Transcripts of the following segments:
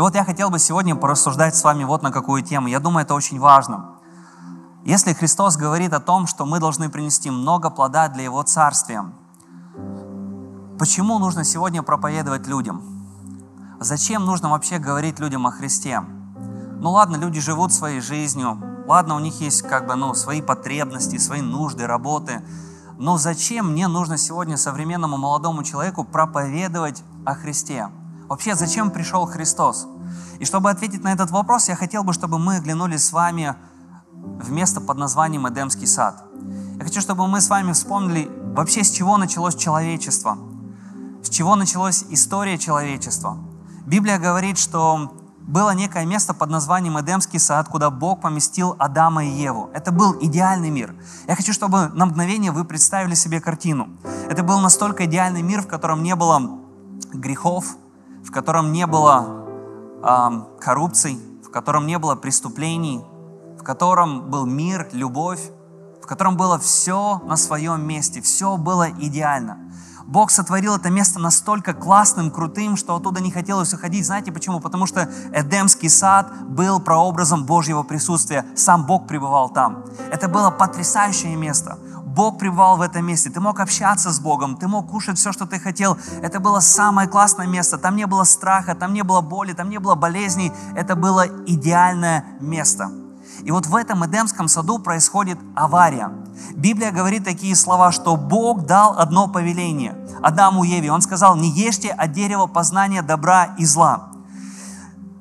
И вот я хотел бы сегодня порассуждать с вами вот на какую тему. Я думаю, это очень важно. Если Христос говорит о том, что мы должны принести много плода для Его Царствия, почему нужно сегодня проповедовать людям? Зачем нужно вообще говорить людям о Христе? Ну ладно, люди живут своей жизнью, ладно, у них есть как бы, ну, свои потребности, свои нужды, работы, но зачем мне нужно сегодня современному молодому человеку проповедовать о Христе? Вообще, зачем пришел Христос? И чтобы ответить на этот вопрос, я хотел бы, чтобы мы оглянулись с вами в место под названием Эдемский сад. Я хочу, чтобы мы с вами вспомнили вообще, с чего началось человечество, с чего началась история человечества. Библия говорит, что было некое место под названием Эдемский сад, куда Бог поместил Адама и Еву. Это был идеальный мир. Я хочу, чтобы на мгновение вы представили себе картину. Это был настолько идеальный мир, в котором не было грехов, в котором не было э, коррупций, в котором не было преступлений, в котором был мир, любовь, в котором было все на своем месте, все было идеально. Бог сотворил это место настолько классным, крутым, что оттуда не хотелось уходить. Знаете почему? Потому что Эдемский сад был прообразом Божьего присутствия. Сам Бог пребывал там. Это было потрясающее место. Бог пребывал в этом месте. Ты мог общаться с Богом, ты мог кушать все, что ты хотел. Это было самое классное место. Там не было страха, там не было боли, там не было болезней. Это было идеальное место. И вот в этом Эдемском саду происходит авария. Библия говорит такие слова, что Бог дал одно повеление Адаму и Еве. Он сказал, не ешьте от дерева познания добра и зла.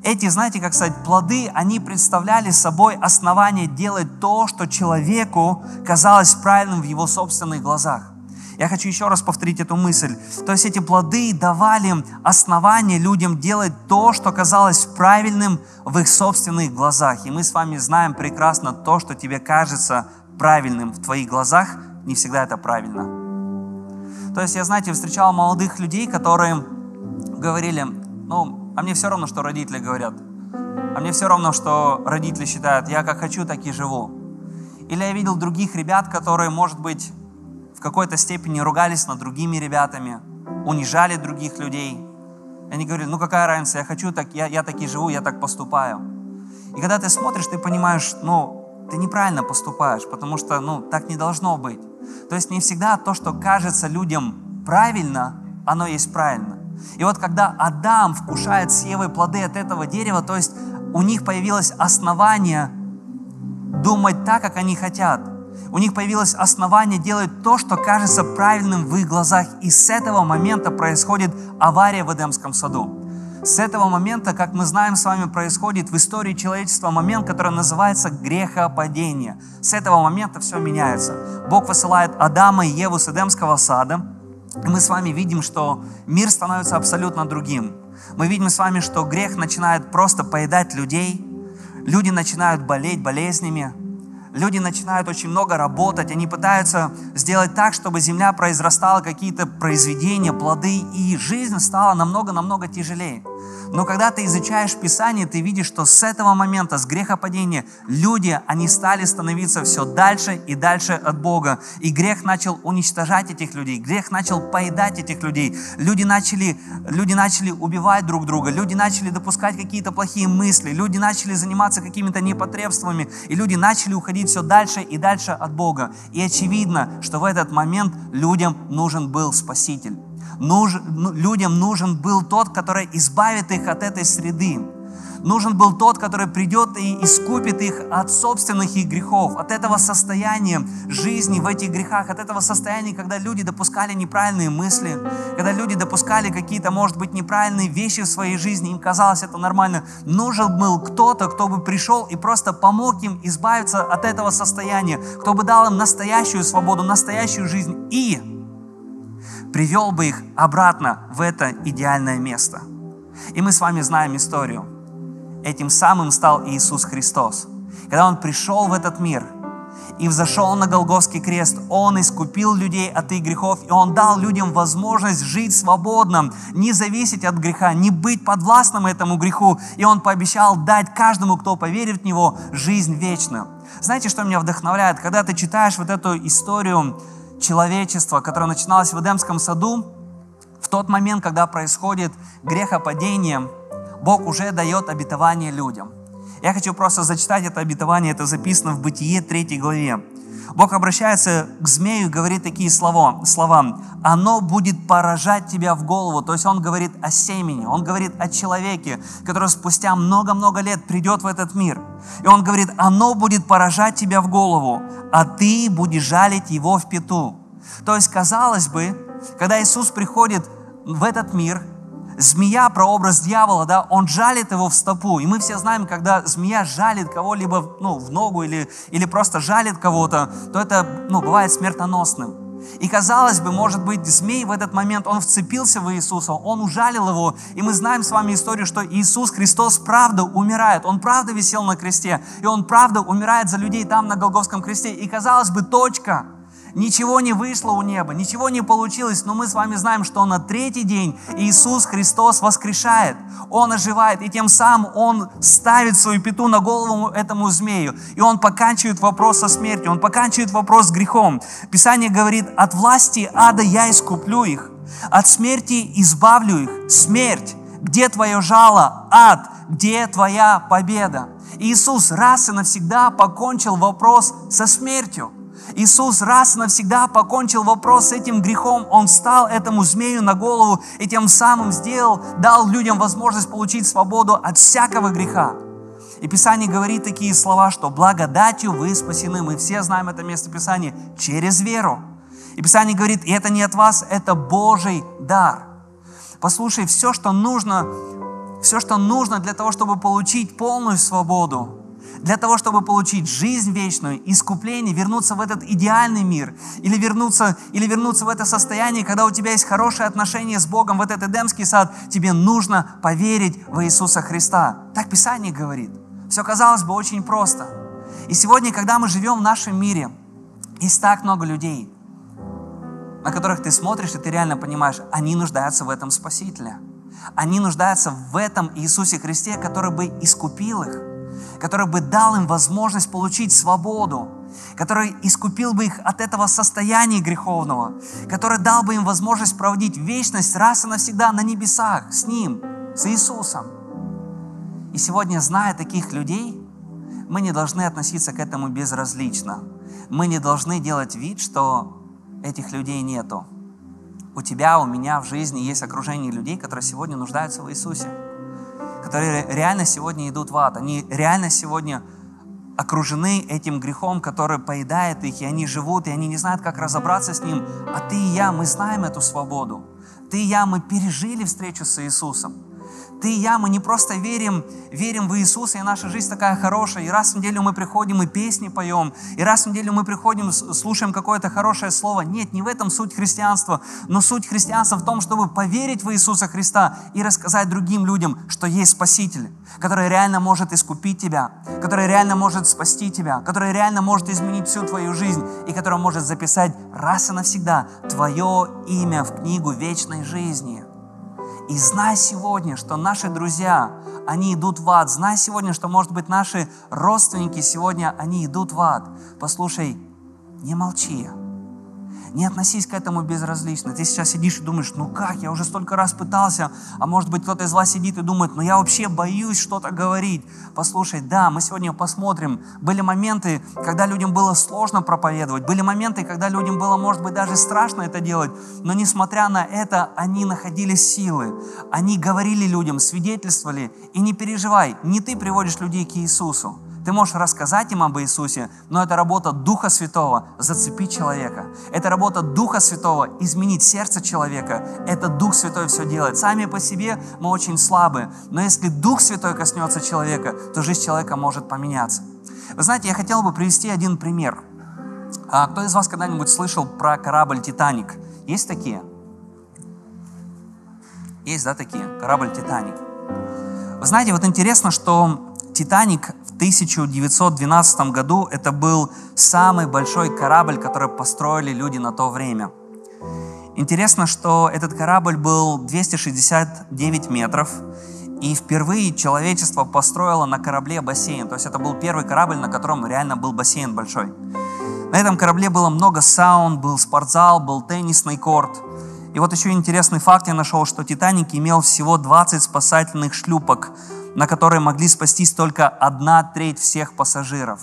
Эти, знаете, как сказать, плоды, они представляли собой основание делать то, что человеку казалось правильным в его собственных глазах. Я хочу еще раз повторить эту мысль. То есть эти плоды давали основание людям делать то, что казалось правильным в их собственных глазах. И мы с вами знаем прекрасно то, что тебе кажется правильным в твоих глазах, не всегда это правильно. То есть я, знаете, встречал молодых людей, которые говорили, ну, а мне все равно, что родители говорят. А мне все равно, что родители считают, я как хочу, так и живу. Или я видел других ребят, которые, может быть, в какой-то степени ругались над другими ребятами, унижали других людей. Они говорили, ну какая разница, я хочу так, я, я так и живу, я так поступаю. И когда ты смотришь, ты понимаешь, ну, ты неправильно поступаешь, потому что, ну, так не должно быть. То есть не всегда то, что кажется людям правильно, оно есть правильно. И вот когда Адам вкушает с Евой плоды от этого дерева, то есть у них появилось основание думать так, как они хотят – у них появилось основание делать то, что кажется правильным в их глазах. И с этого момента происходит авария в Эдемском саду. С этого момента, как мы знаем с вами, происходит в истории человечества момент, который называется грехопадение. С этого момента все меняется. Бог высылает Адама и Еву с Эдемского сада, мы с вами видим, что мир становится абсолютно другим. Мы видим с вами, что грех начинает просто поедать людей, люди начинают болеть болезнями, люди начинают очень много работать, они пытаются сделать так, чтобы земля произрастала какие-то произведения, плоды, и жизнь стала намного-намного тяжелее. Но когда ты изучаешь Писание, ты видишь, что с этого момента, с грехопадения, люди, они стали становиться все дальше и дальше от Бога. И грех начал уничтожать этих людей, грех начал поедать этих людей. Люди начали, люди начали убивать друг друга, люди начали допускать какие-то плохие мысли, люди начали заниматься какими-то непотребствами, и люди начали уходить все дальше и дальше от Бога. И очевидно, что в этот момент людям нужен был Спаситель нужен, ну, людям нужен был тот, который избавит их от этой среды. Нужен был тот, который придет и искупит их от собственных их грехов, от этого состояния жизни в этих грехах, от этого состояния, когда люди допускали неправильные мысли, когда люди допускали какие-то, может быть, неправильные вещи в своей жизни, им казалось это нормально. Нужен был кто-то, кто бы пришел и просто помог им избавиться от этого состояния, кто бы дал им настоящую свободу, настоящую жизнь и привел бы их обратно в это идеальное место. И мы с вами знаем историю. Этим самым стал Иисус Христос. Когда Он пришел в этот мир и взошел на Голгофский крест, Он искупил людей от их грехов, и Он дал людям возможность жить свободно, не зависеть от греха, не быть подвластным этому греху. И Он пообещал дать каждому, кто поверит в Него, жизнь вечную. Знаете, что меня вдохновляет? Когда ты читаешь вот эту историю человечества, которое начиналось в Эдемском саду, в тот момент, когда происходит грехопадение, Бог уже дает обетование людям. Я хочу просто зачитать это обетование, это записано в Бытие 3 главе. Бог обращается к змею и говорит такие слова, слова. «Оно будет поражать тебя в голову». То есть Он говорит о семени, Он говорит о человеке, который спустя много-много лет придет в этот мир. И Он говорит, «Оно будет поражать тебя в голову, а ты будешь жалить его в пету». То есть, казалось бы, когда Иисус приходит в этот мир, змея, прообраз дьявола, да, он жалит его в стопу. И мы все знаем, когда змея жалит кого-либо ну, в ногу или, или просто жалит кого-то, то это ну, бывает смертоносным. И казалось бы, может быть, змей в этот момент, он вцепился в Иисуса, он ужалил его. И мы знаем с вами историю, что Иисус Христос правда умирает. Он правда висел на кресте. И он правда умирает за людей там на Голговском кресте. И казалось бы, точка – Ничего не вышло у неба, ничего не получилось, но мы с вами знаем, что на третий день Иисус Христос воскрешает, Он оживает, и тем самым Он ставит свою пету на голову этому змею, и Он поканчивает вопрос со смертью, Он поканчивает вопрос с грехом. Писание говорит, от власти ада я искуплю их, от смерти избавлю их. Смерть, где твое жало? Ад, где твоя победа? Иисус раз и навсегда покончил вопрос со смертью. Иисус раз навсегда покончил вопрос с этим грехом. Он стал этому змею на голову и тем самым сделал, дал людям возможность получить свободу от всякого греха. И Писание говорит такие слова, что благодатью вы спасены. Мы все знаем это место Писания через веру. И Писание говорит, и это не от вас, это Божий дар. Послушай, все, что нужно, все, что нужно для того, чтобы получить полную свободу, для того, чтобы получить жизнь вечную, искупление, вернуться в этот идеальный мир, или вернуться, или вернуться в это состояние, когда у тебя есть хорошие отношения с Богом, в этот Эдемский сад, тебе нужно поверить в Иисуса Христа. Так Писание говорит. Все казалось бы очень просто. И сегодня, когда мы живем в нашем мире, есть так много людей, на которых ты смотришь, и ты реально понимаешь, они нуждаются в этом Спасителе. Они нуждаются в этом Иисусе Христе, который бы искупил их который бы дал им возможность получить свободу, который искупил бы их от этого состояния греховного, который дал бы им возможность проводить вечность раз и навсегда на небесах с Ним, с Иисусом. И сегодня, зная таких людей, мы не должны относиться к этому безразлично. Мы не должны делать вид, что этих людей нету. У тебя, у меня в жизни есть окружение людей, которые сегодня нуждаются в Иисусе которые реально сегодня идут в ад. Они реально сегодня окружены этим грехом, который поедает их, и они живут, и они не знают, как разобраться с ним. А ты и я, мы знаем эту свободу. Ты и я, мы пережили встречу с Иисусом. Ты и я, мы не просто верим, верим в Иисуса, и наша жизнь такая хорошая, и раз в неделю мы приходим и песни поем, и раз в неделю мы приходим, слушаем какое-то хорошее слово. Нет, не в этом суть христианства, но суть христианства в том, чтобы поверить в Иисуса Христа и рассказать другим людям, что есть Спаситель, который реально может искупить тебя, который реально может спасти тебя, который реально может изменить всю твою жизнь, и который может записать раз и навсегда твое имя в книгу вечной жизни. И знай сегодня, что наши друзья, они идут в ад. Знай сегодня, что, может быть, наши родственники сегодня, они идут в ад. Послушай, не молчи. Не относись к этому безразлично. Ты сейчас сидишь и думаешь, ну как, я уже столько раз пытался, а может быть кто-то из вас сидит и думает, ну я вообще боюсь что-то говорить. Послушай, да, мы сегодня посмотрим. Были моменты, когда людям было сложно проповедовать, были моменты, когда людям было, может быть, даже страшно это делать, но несмотря на это, они находили силы, они говорили людям, свидетельствовали, и не переживай, не ты приводишь людей к Иисусу, ты можешь рассказать им об Иисусе, но это работа Духа Святого – зацепить человека. Это работа Духа Святого – изменить сердце человека. Это Дух Святой все делает. Сами по себе мы очень слабы, но если Дух Святой коснется человека, то жизнь человека может поменяться. Вы знаете, я хотел бы привести один пример. А кто из вас когда-нибудь слышал про корабль «Титаник»? Есть такие? Есть, да, такие? Корабль «Титаник». Вы знаете, вот интересно, что «Титаник» 1912 году это был самый большой корабль, который построили люди на то время. Интересно, что этот корабль был 269 метров, и впервые человечество построило на корабле бассейн. То есть это был первый корабль, на котором реально был бассейн большой. На этом корабле было много саун, был спортзал, был теннисный корт. И вот еще интересный факт я нашел, что Титаник имел всего 20 спасательных шлюпок, на которые могли спастись только одна треть всех пассажиров.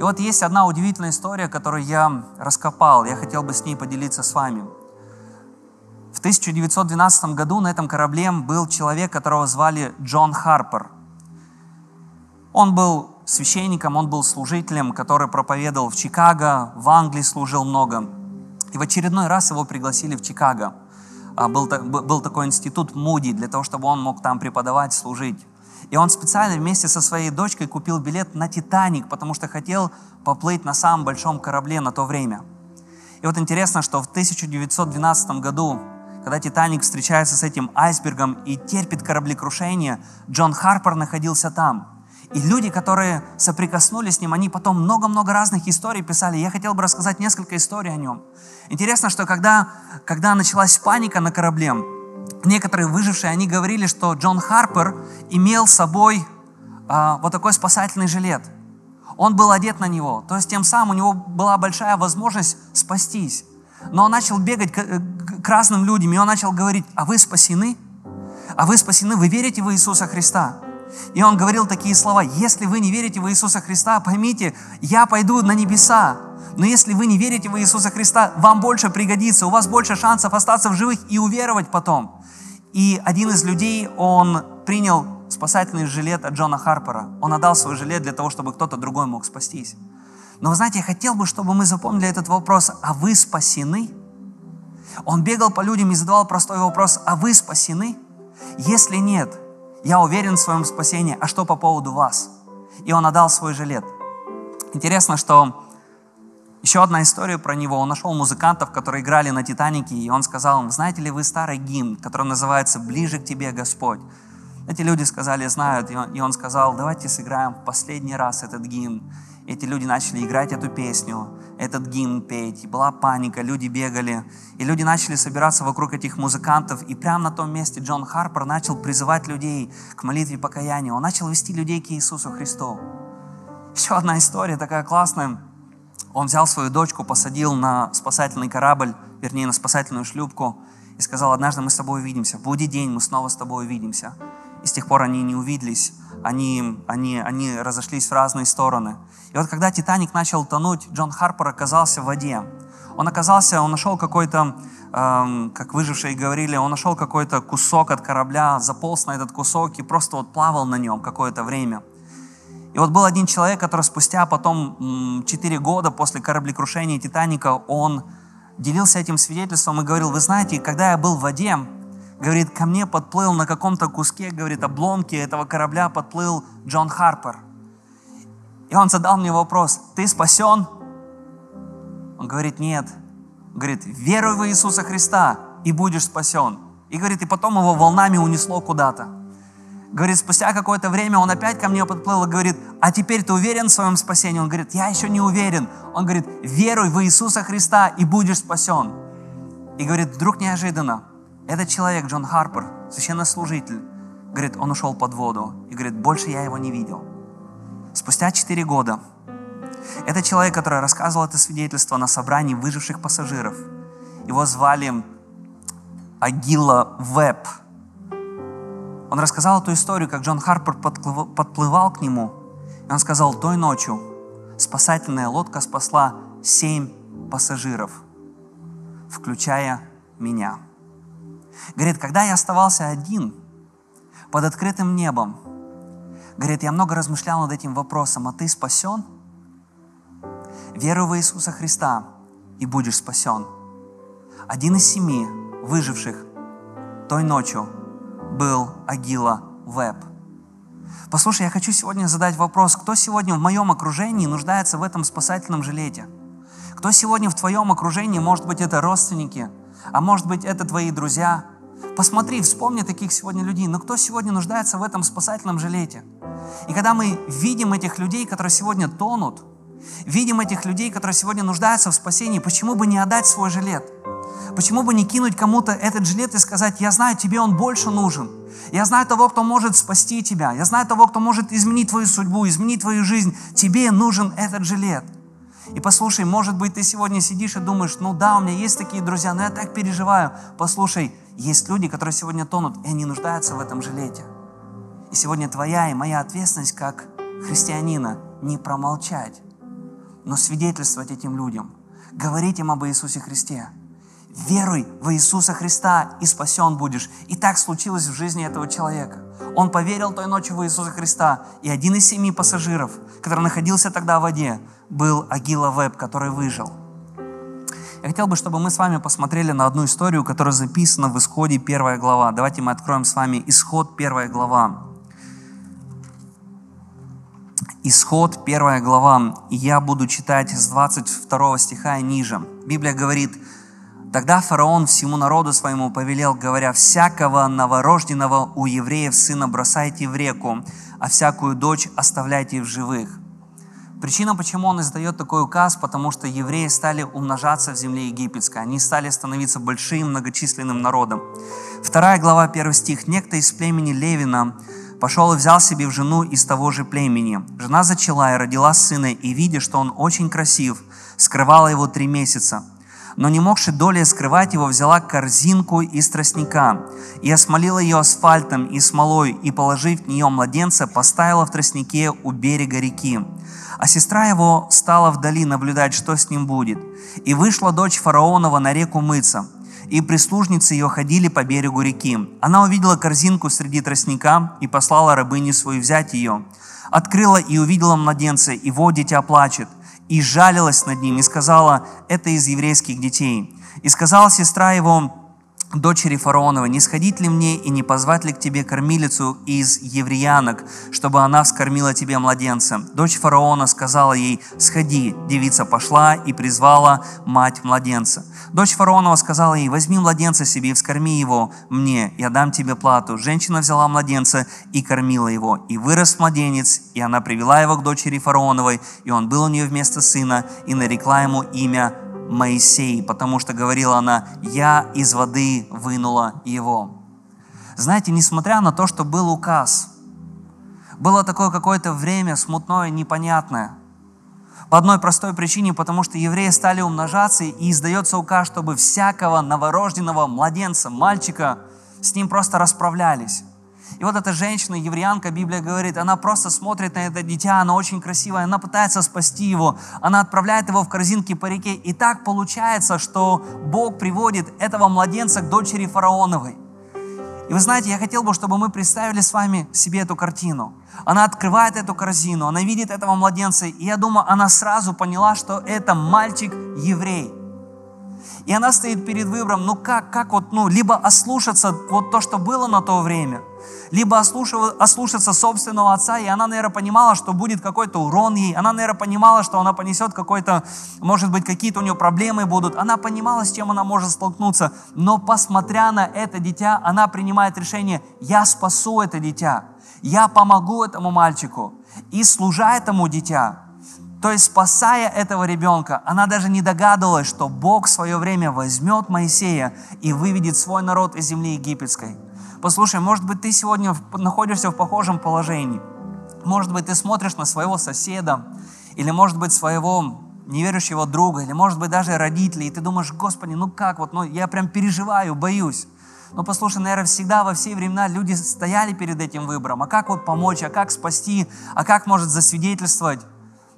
И вот есть одна удивительная история, которую я раскопал, я хотел бы с ней поделиться с вами. В 1912 году на этом корабле был человек, которого звали Джон Харпер. Он был священником, он был служителем, который проповедовал в Чикаго, в Англии служил много. И в очередной раз его пригласили в Чикаго. А, был, был такой институт Муди, для того, чтобы он мог там преподавать, служить. И он специально вместе со своей дочкой купил билет на «Титаник», потому что хотел поплыть на самом большом корабле на то время. И вот интересно, что в 1912 году, когда «Титаник» встречается с этим айсбергом и терпит кораблекрушение, Джон Харпер находился там – и люди, которые соприкоснулись с ним, они потом много-много разных историй писали. Я хотел бы рассказать несколько историй о нем. Интересно, что когда, когда началась паника на корабле, некоторые выжившие, они говорили, что Джон Харпер имел с собой а, вот такой спасательный жилет. Он был одет на него. То есть тем самым у него была большая возможность спастись. Но он начал бегать к, к разным людям, и он начал говорить, а вы спасены? А вы спасены? Вы верите в Иисуса Христа? И он говорил такие слова, если вы не верите в Иисуса Христа, поймите, я пойду на небеса. Но если вы не верите в Иисуса Христа, вам больше пригодится, у вас больше шансов остаться в живых и уверовать потом. И один из людей, он принял спасательный жилет от Джона Харпера. Он отдал свой жилет для того, чтобы кто-то другой мог спастись. Но вы знаете, я хотел бы, чтобы мы запомнили этот вопрос, а вы спасены? Он бегал по людям и задавал простой вопрос, а вы спасены? Если нет, я уверен в своем спасении, а что по поводу вас? И он отдал свой жилет. Интересно, что еще одна история про него. Он нашел музыкантов, которые играли на «Титанике», и он сказал им, знаете ли вы старый гимн, который называется «Ближе к тебе, Господь». Эти люди сказали, знают, и он сказал, давайте сыграем в последний раз этот гимн. Эти люди начали играть эту песню, этот гимн петь. Была паника, люди бегали. И люди начали собираться вокруг этих музыкантов. И прямо на том месте Джон Харпер начал призывать людей к молитве покаяния. Он начал вести людей к Иисусу Христу. Еще одна история такая классная. Он взял свою дочку, посадил на спасательный корабль, вернее, на спасательную шлюпку, и сказал, однажды мы с тобой увидимся. Будет день, мы снова с тобой увидимся. И с тех пор они не увиделись они, они, они разошлись в разные стороны. И вот когда Титаник начал тонуть, Джон Харпер оказался в воде. Он оказался, он нашел какой-то, эм, как выжившие говорили, он нашел какой-то кусок от корабля, заполз на этот кусок и просто вот плавал на нем какое-то время. И вот был один человек, который спустя потом, 4 года после кораблекрушения Титаника, он делился этим свидетельством и говорил, вы знаете, когда я был в воде, говорит, ко мне подплыл на каком-то куске, говорит, обломки этого корабля подплыл Джон Харпер. И он задал мне вопрос, ты спасен? Он говорит, нет. Он говорит, веруй в Иисуса Христа и будешь спасен. И говорит, и потом его волнами унесло куда-то. Говорит, спустя какое-то время он опять ко мне подплыл и говорит, а теперь ты уверен в своем спасении? Он говорит, я еще не уверен. Он говорит, веруй в Иисуса Христа и будешь спасен. И говорит, вдруг неожиданно этот человек, Джон Харпер, священнослужитель, говорит, он ушел под воду. И говорит, больше я его не видел. Спустя четыре года этот человек, который рассказывал это свидетельство на собрании выживших пассажиров, его звали Агила Веб. Он рассказал эту историю, как Джон Харпер подплывал к нему, и он сказал, той ночью спасательная лодка спасла семь пассажиров, включая меня. Говорит, когда я оставался один под открытым небом, говорит, я много размышлял над этим вопросом, а ты спасен? Веруй в Иисуса Христа и будешь спасен. Один из семи выживших той ночью был Агила Веб. Послушай, я хочу сегодня задать вопрос, кто сегодня в моем окружении нуждается в этом спасательном жилете? Кто сегодня в твоем окружении, может быть, это родственники, а может быть, это твои друзья. Посмотри, вспомни таких сегодня людей. Но кто сегодня нуждается в этом спасательном жилете? И когда мы видим этих людей, которые сегодня тонут, видим этих людей, которые сегодня нуждаются в спасении, почему бы не отдать свой жилет? Почему бы не кинуть кому-то этот жилет и сказать, я знаю, тебе он больше нужен. Я знаю того, кто может спасти тебя. Я знаю того, кто может изменить твою судьбу, изменить твою жизнь. Тебе нужен этот жилет. И послушай, может быть, ты сегодня сидишь и думаешь, ну да, у меня есть такие друзья, но я так переживаю. Послушай, есть люди, которые сегодня тонут, и они нуждаются в этом жилете. И сегодня твоя и моя ответственность как христианина не промолчать, но свидетельствовать этим людям, говорить им об Иисусе Христе. Веруй в Иисуса Христа и спасен будешь. И так случилось в жизни этого человека. Он поверил той ночью в Иисуса Христа, и один из семи пассажиров, который находился тогда в воде, был Агила Веб, который выжил. Я хотел бы, чтобы мы с вами посмотрели на одну историю, которая записана в Исходе первая глава. Давайте мы откроем с вами Исход первая глава. Исход первая глава. Я буду читать с 22 стиха и ниже. Библия говорит, Тогда фараон всему народу своему повелел, говоря, «Всякого новорожденного у евреев сына бросайте в реку, а всякую дочь оставляйте в живых». Причина, почему он издает такой указ, потому что евреи стали умножаться в земле египетской. Они стали становиться большим, многочисленным народом. Вторая глава, первый стих. «Некто из племени Левина пошел и взял себе в жену из того же племени. Жена зачала и родила сына, и, видя, что он очень красив, скрывала его три месяца. Но не могши долей скрывать его, взяла корзинку из тростника и осмолила ее асфальтом и смолой, и, положив в нее младенца, поставила в тростнике у берега реки. А сестра его стала вдали наблюдать, что с ним будет. И вышла дочь фараонова на реку мыться, и прислужницы ее ходили по берегу реки. Она увидела корзинку среди тростника и послала рабыне свою взять ее. Открыла и увидела младенца, и вот дитя плачет, и жалилась над ним, и сказала, это из еврейских детей. И сказала сестра его, дочери фараонова, не сходить ли мне и не позвать ли к тебе кормилицу из евреянок, чтобы она вскормила тебе младенца? Дочь фараона сказала ей, сходи. Девица пошла и призвала мать младенца. Дочь фараонова сказала ей, возьми младенца себе и вскорми его мне, я дам тебе плату. Женщина взяла младенца и кормила его. И вырос младенец, и она привела его к дочери фараоновой, и он был у нее вместо сына, и нарекла ему имя Моисей, потому что говорила она, я из воды вынула его. Знаете, несмотря на то, что был указ, было такое какое-то время смутное, непонятное. По одной простой причине, потому что евреи стали умножаться, и издается указ, чтобы всякого новорожденного младенца, мальчика, с ним просто расправлялись. И вот эта женщина, евреянка, Библия говорит, она просто смотрит на это дитя, она очень красивая, она пытается спасти его, она отправляет его в корзинки по реке. И так получается, что Бог приводит этого младенца к дочери фараоновой. И вы знаете, я хотел бы, чтобы мы представили с вами себе эту картину. Она открывает эту корзину, она видит этого младенца, и я думаю, она сразу поняла, что это мальчик еврей. И она стоит перед выбором, ну как, как вот, ну, либо ослушаться вот то, что было на то время, либо ослушаться собственного отца, и она, наверное, понимала, что будет какой-то урон ей, она, наверное, понимала, что она понесет какой-то, может быть, какие-то у нее проблемы будут, она понимала, с чем она может столкнуться, но посмотря на это дитя, она принимает решение, я спасу это дитя, я помогу этому мальчику, и служа этому дитя, то есть, спасая этого ребенка, она даже не догадывалась, что Бог в свое время возьмет Моисея и выведет свой народ из земли египетской. Послушай, может быть, ты сегодня находишься в похожем положении. Может быть, ты смотришь на своего соседа, или, может быть, своего неверующего друга, или, может быть, даже родителей, и ты думаешь, Господи, ну как вот, ну я прям переживаю, боюсь. Но послушай, наверное, всегда во все времена люди стояли перед этим выбором. А как вот помочь, а как спасти, а как может засвидетельствовать?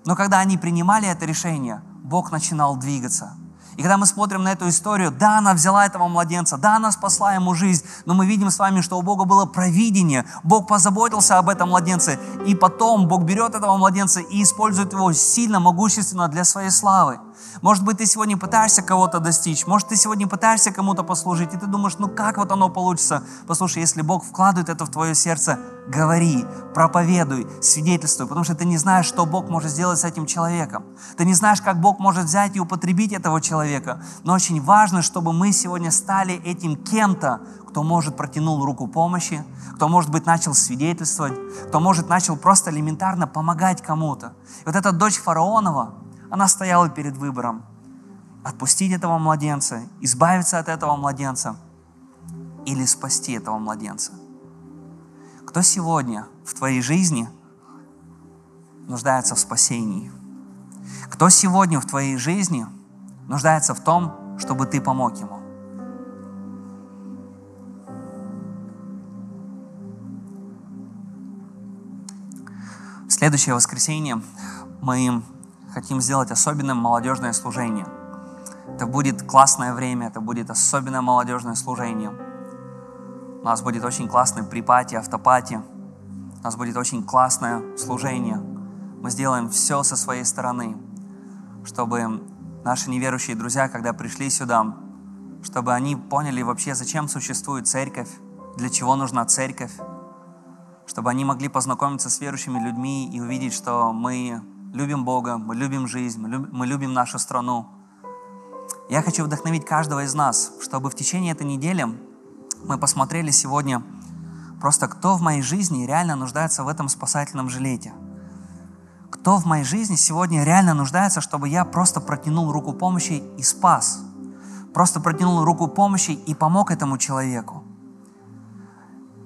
Но когда они принимали это решение, Бог начинал двигаться. И когда мы смотрим на эту историю, да, она взяла этого младенца, да, она спасла ему жизнь, но мы видим с вами, что у Бога было провидение, Бог позаботился об этом младенце, и потом Бог берет этого младенца и использует его сильно, могущественно для своей славы. Может быть, ты сегодня пытаешься кого-то достичь, может, ты сегодня пытаешься кому-то послужить, и ты думаешь, ну как вот оно получится? Послушай, если Бог вкладывает это в твое сердце, говори, проповедуй, свидетельствуй, потому что ты не знаешь, что Бог может сделать с этим человеком. Ты не знаешь, как Бог может взять и употребить этого человека. Но очень важно, чтобы мы сегодня стали этим кем-то, кто может протянул руку помощи, кто, может быть, начал свидетельствовать, кто, может, начал просто элементарно помогать кому-то. И вот эта дочь фараонова, она стояла перед выбором отпустить этого младенца, избавиться от этого младенца или спасти этого младенца. Кто сегодня в твоей жизни нуждается в спасении? Кто сегодня в твоей жизни нуждается в том, чтобы ты помог ему? Следующее воскресенье мы хотим сделать особенное молодежное служение. Это будет классное время, это будет особенное молодежное служение. У нас будет очень классный припати, автопати. У нас будет очень классное служение. Мы сделаем все со своей стороны, чтобы наши неверующие друзья, когда пришли сюда, чтобы они поняли вообще, зачем существует церковь, для чего нужна церковь, чтобы они могли познакомиться с верующими людьми и увидеть, что мы любим Бога, мы любим жизнь, мы любим нашу страну. Я хочу вдохновить каждого из нас, чтобы в течение этой недели мы посмотрели сегодня просто, кто в моей жизни реально нуждается в этом спасательном жилете. Кто в моей жизни сегодня реально нуждается, чтобы я просто протянул руку помощи и спас. Просто протянул руку помощи и помог этому человеку.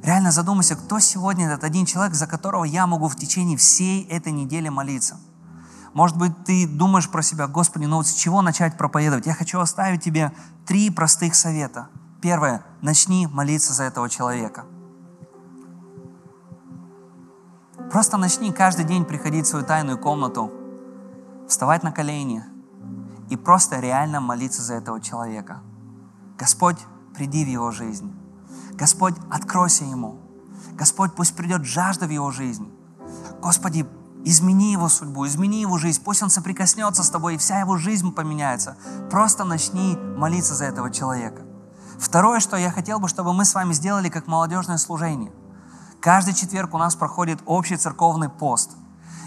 Реально задумайся, кто сегодня этот один человек, за которого я могу в течение всей этой недели молиться. Может быть, ты думаешь про себя, Господи, ну вот с чего начать проповедовать? Я хочу оставить тебе три простых совета. Первое, начни молиться за этого человека. Просто начни каждый день приходить в свою тайную комнату, вставать на колени и просто реально молиться за этого человека. Господь, приди в его жизнь. Господь, откройся ему. Господь, пусть придет жажда в его жизнь. Господи, измени его судьбу, измени его жизнь. Пусть он соприкоснется с тобой, и вся его жизнь поменяется. Просто начни молиться за этого человека. Второе, что я хотел бы, чтобы мы с вами сделали как молодежное служение. Каждый четверг у нас проходит общий церковный пост.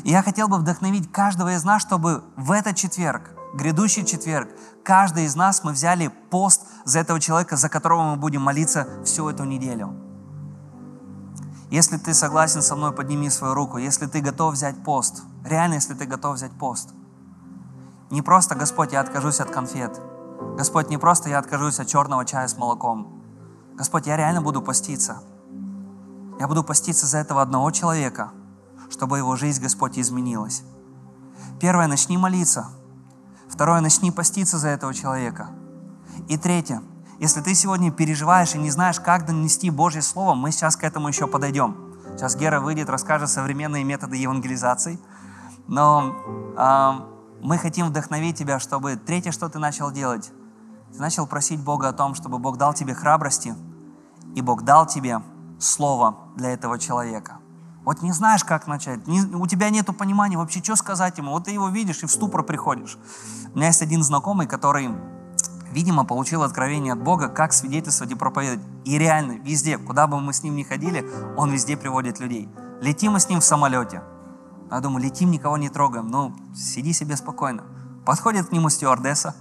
И я хотел бы вдохновить каждого из нас, чтобы в этот четверг грядущий четверг, каждый из нас мы взяли пост за этого человека, за которого мы будем молиться всю эту неделю. Если ты согласен со мной, подними свою руку. Если ты готов взять пост, реально, если ты готов взять пост. Не просто, Господь, я откажусь от конфет. Господь, не просто я откажусь от черного чая с молоком. Господь, я реально буду поститься. Я буду поститься за этого одного человека, чтобы его жизнь, Господь, изменилась. Первое, начни молиться – Второе, начни поститься за этого человека. И третье, если ты сегодня переживаешь и не знаешь, как донести Божье Слово, мы сейчас к этому еще подойдем. Сейчас Гера выйдет, расскажет современные методы евангелизации. Но э, мы хотим вдохновить тебя, чтобы третье, что ты начал делать, ты начал просить Бога о том, чтобы Бог дал тебе храбрости, и Бог дал тебе Слово для этого человека. Вот не знаешь, как начать, не, у тебя нет понимания вообще, что сказать ему. Вот ты его видишь и в ступор приходишь. У меня есть один знакомый, который, видимо, получил откровение от Бога, как свидетельствовать и проповедовать. И реально, везде, куда бы мы с ним ни ходили, он везде приводит людей. Летим мы с ним в самолете. Я думаю, летим, никого не трогаем. Ну, сиди себе спокойно. Подходит к нему стюардесса,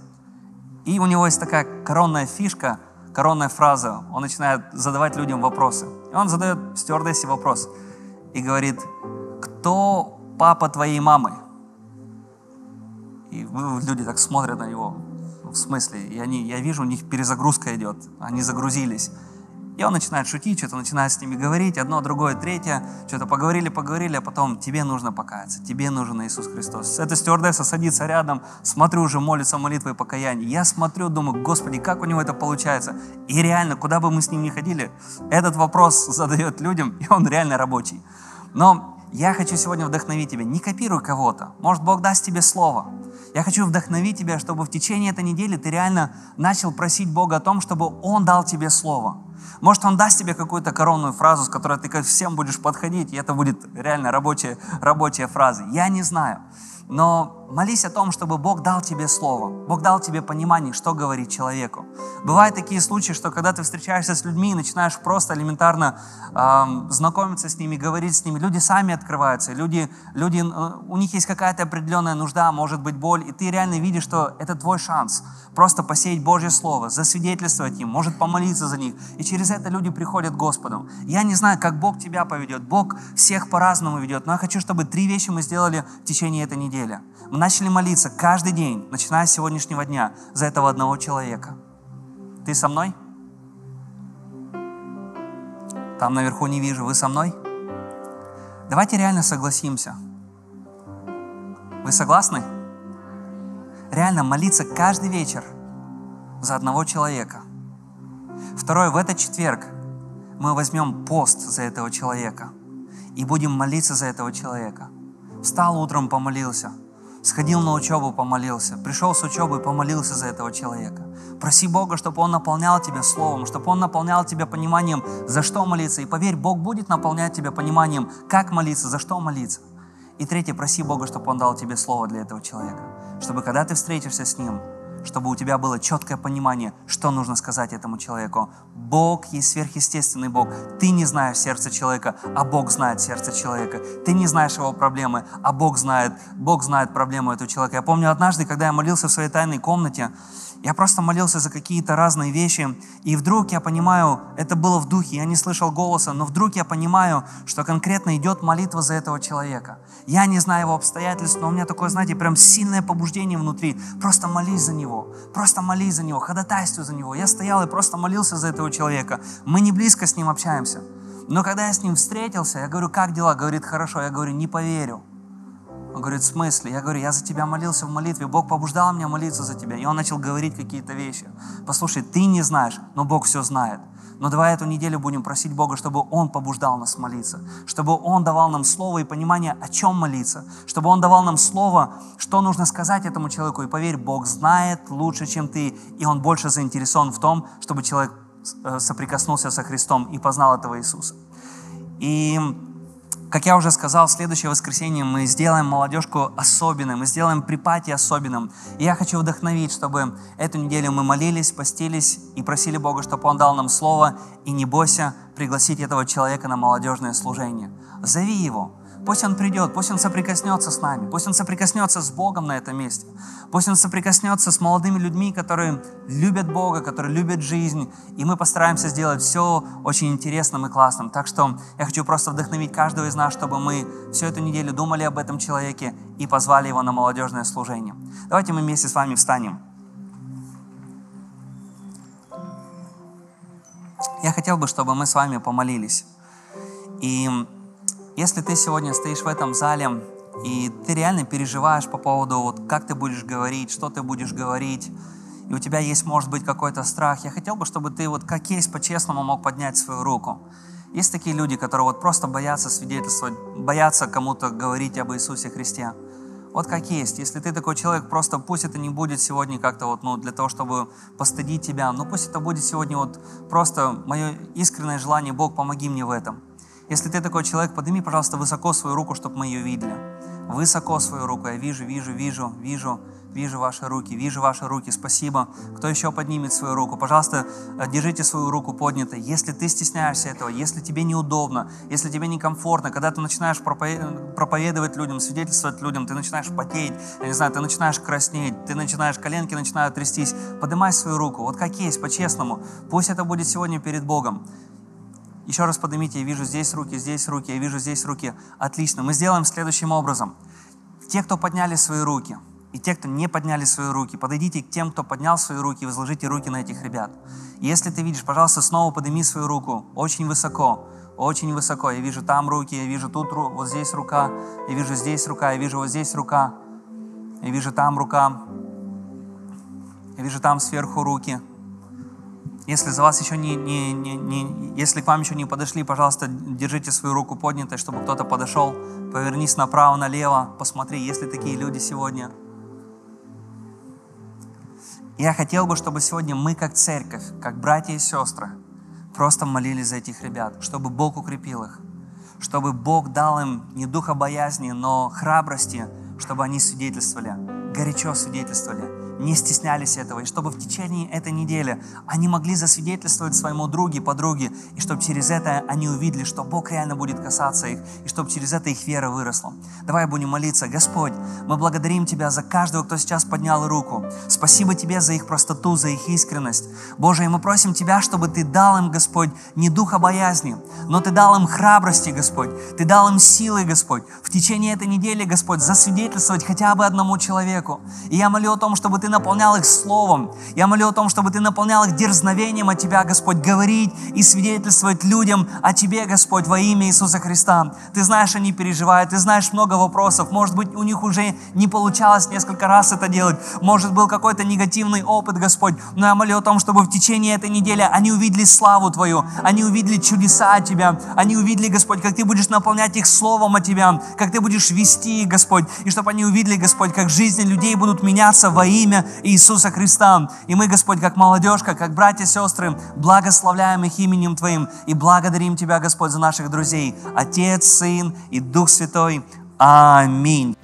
и у него есть такая коронная фишка, коронная фраза. Он начинает задавать людям вопросы. И он задает стюардессе вопрос – и говорит, кто папа твоей мамы? И люди так смотрят на него, в смысле, и они, я вижу, у них перезагрузка идет, они загрузились. И он начинает шутить, что-то начинает с ними говорить, одно, другое, третье, что-то поговорили, поговорили, а потом тебе нужно покаяться, тебе нужен Иисус Христос. Эта стюардесса садится рядом, смотрю, уже молится молитвой покаяния. Я смотрю, думаю, Господи, как у него это получается? И реально, куда бы мы с ним ни ходили, этот вопрос задает людям, и он реально рабочий. Но я хочу сегодня вдохновить тебя. Не копируй кого-то. Может, Бог даст тебе слово. Я хочу вдохновить тебя, чтобы в течение этой недели ты реально начал просить Бога о том, чтобы Он дал тебе слово. Может, Он даст тебе какую-то коронную фразу, с которой ты ко всем будешь подходить, и это будет реально рабочая, рабочая фраза. Я не знаю. Но молись о том, чтобы Бог дал тебе слово, Бог дал тебе понимание, что говорить человеку. Бывают такие случаи, что когда ты встречаешься с людьми и начинаешь просто элементарно э, знакомиться с ними, говорить с ними, люди сами открываются, люди, люди, э, у них есть какая-то определенная нужда, может быть боль, и ты реально видишь, что это твой шанс просто посеять Божье Слово, засвидетельствовать им, может помолиться за них. И через это люди приходят к Господу. Я не знаю, как Бог тебя поведет. Бог всех по-разному ведет. Но я хочу, чтобы три вещи мы сделали в течение этой недели. Мы начали молиться каждый день, начиная с сегодняшнего дня, за этого одного человека. Ты со мной? Там наверху не вижу. Вы со мной? Давайте реально согласимся. Вы согласны? реально молиться каждый вечер за одного человека. Второе, в этот четверг мы возьмем пост за этого человека и будем молиться за этого человека. Встал утром, помолился, сходил на учебу, помолился, пришел с учебы, помолился за этого человека. Проси Бога, чтобы Он наполнял тебя словом, чтобы Он наполнял тебя пониманием, за что молиться. И поверь, Бог будет наполнять тебя пониманием, как молиться, за что молиться. И третье, проси Бога, чтобы Он дал тебе слово для этого человека. Чтобы когда ты встретишься с Ним, чтобы у тебя было четкое понимание, что нужно сказать этому человеку. Бог есть сверхъестественный Бог. Ты не знаешь сердце человека, а Бог знает сердце человека. Ты не знаешь его проблемы, а Бог знает, Бог знает проблему этого человека. Я помню однажды, когда я молился в своей тайной комнате, я просто молился за какие-то разные вещи, и вдруг я понимаю, это было в духе, я не слышал голоса, но вдруг я понимаю, что конкретно идет молитва за этого человека. Я не знаю его обстоятельств, но у меня такое, знаете, прям сильное побуждение внутри. Просто молись за него, просто молись за него, ходатайствуй за него. Я стоял и просто молился за этого человека. Мы не близко с ним общаемся. Но когда я с ним встретился, я говорю, как дела? Говорит, хорошо. Я говорю, не поверю. Он говорит, в смысле? Я говорю, я за тебя молился в молитве, Бог побуждал меня молиться за тебя. И он начал говорить какие-то вещи. Послушай, ты не знаешь, но Бог все знает. Но давай эту неделю будем просить Бога, чтобы Он побуждал нас молиться, чтобы Он давал нам слово и понимание, о чем молиться, чтобы Он давал нам слово, что нужно сказать этому человеку. И поверь, Бог знает лучше, чем ты, и Он больше заинтересован в том, чтобы человек э, соприкоснулся со Христом и познал этого Иисуса. И как я уже сказал, в следующее воскресенье мы сделаем молодежку особенной, мы сделаем припати особенным. И я хочу вдохновить, чтобы эту неделю мы молились, постились и просили Бога, чтобы Он дал нам слово, и не бойся пригласить этого человека на молодежное служение. Зови его, Пусть Он придет, пусть Он соприкоснется с нами, пусть Он соприкоснется с Богом на этом месте. Пусть Он соприкоснется с молодыми людьми, которые любят Бога, которые любят жизнь. И мы постараемся сделать все очень интересным и классным. Так что я хочу просто вдохновить каждого из нас, чтобы мы всю эту неделю думали об этом человеке и позвали его на молодежное служение. Давайте мы вместе с вами встанем. Я хотел бы, чтобы мы с вами помолились. И если ты сегодня стоишь в этом зале, и ты реально переживаешь по поводу, вот, как ты будешь говорить, что ты будешь говорить, и у тебя есть, может быть, какой-то страх, я хотел бы, чтобы ты вот как есть по-честному мог поднять свою руку. Есть такие люди, которые вот просто боятся свидетельствовать, боятся кому-то говорить об Иисусе Христе. Вот как есть. Если ты такой человек, просто пусть это не будет сегодня как-то вот, ну, для того, чтобы постыдить тебя, но пусть это будет сегодня вот просто мое искреннее желание, Бог, помоги мне в этом. Если ты такой человек, подними, пожалуйста, высоко свою руку, чтобы мы ее видели. Высоко свою руку. Я вижу, вижу, вижу, вижу, вижу ваши руки, вижу ваши руки. Спасибо. Кто еще поднимет свою руку? Пожалуйста, э, держите свою руку поднятой. Если ты стесняешься этого, если тебе неудобно, если тебе некомфортно, когда ты начинаешь проповедовать людям, свидетельствовать людям, ты начинаешь потеть, я не знаю, ты начинаешь краснеть, ты начинаешь, коленки начинают трястись, поднимай свою руку. Вот как есть, по-честному. Пусть это будет сегодня перед Богом. Еще раз поднимите, я вижу здесь руки, здесь руки, я вижу здесь руки. Отлично. Мы сделаем следующим образом. Те, кто подняли свои руки, и те, кто не подняли свои руки, подойдите к тем, кто поднял свои руки, и возложите руки на этих ребят. Если ты видишь, пожалуйста, снова подними свою руку очень высоко, очень высоко. Я вижу там руки, я вижу тут, вот здесь рука, я вижу здесь рука, я вижу вот здесь рука, я вижу там рука, я вижу там сверху руки. Если за вас еще не, не, не, не, если к вам еще не подошли, пожалуйста, держите свою руку поднятой, чтобы кто-то подошел. Повернись направо, налево, посмотри, есть ли такие люди сегодня. Я хотел бы, чтобы сегодня мы, как церковь, как братья и сестры, просто молились за этих ребят, чтобы Бог укрепил их, чтобы Бог дал им не духа боязни, но храбрости, чтобы они свидетельствовали, горячо свидетельствовали, не стеснялись этого, и чтобы в течение этой недели они могли засвидетельствовать своему другу, подруге, и чтобы через это они увидели, что Бог реально будет касаться их, и чтобы через это их вера выросла. Давай будем молиться. Господь, мы благодарим Тебя за каждого, кто сейчас поднял руку. Спасибо Тебе за их простоту, за их искренность. Боже, и мы просим Тебя, чтобы Ты дал им, Господь, не духа боязни, но Ты дал им храбрости, Господь. Ты дал им силы, Господь, в течение этой недели, Господь, засвидетельствовать хотя бы одному человеку. И я молю о том, чтобы Ты Ты наполнял их словом. Я молю о том, чтобы Ты наполнял их дерзновением от Тебя, Господь, говорить и свидетельствовать людям о Тебе, Господь, во имя Иисуса Христа. Ты знаешь, они переживают, Ты знаешь много вопросов. Может быть, у них уже не получалось несколько раз это делать. Может, был какой-то негативный опыт, Господь. Но я молю о том, чтобы в течение этой недели они увидели славу Твою, они увидели чудеса от Тебя, они увидели, Господь, как Ты будешь наполнять их словом от Тебя, как Ты будешь вести Господь, и чтобы они увидели, Господь, как жизни людей будут меняться во имя Иисуса Христа. И мы, Господь, как молодежка, как братья и сестры, благословляем их именем Твоим и благодарим Тебя, Господь, за наших друзей, Отец, Сын и Дух Святой. Аминь.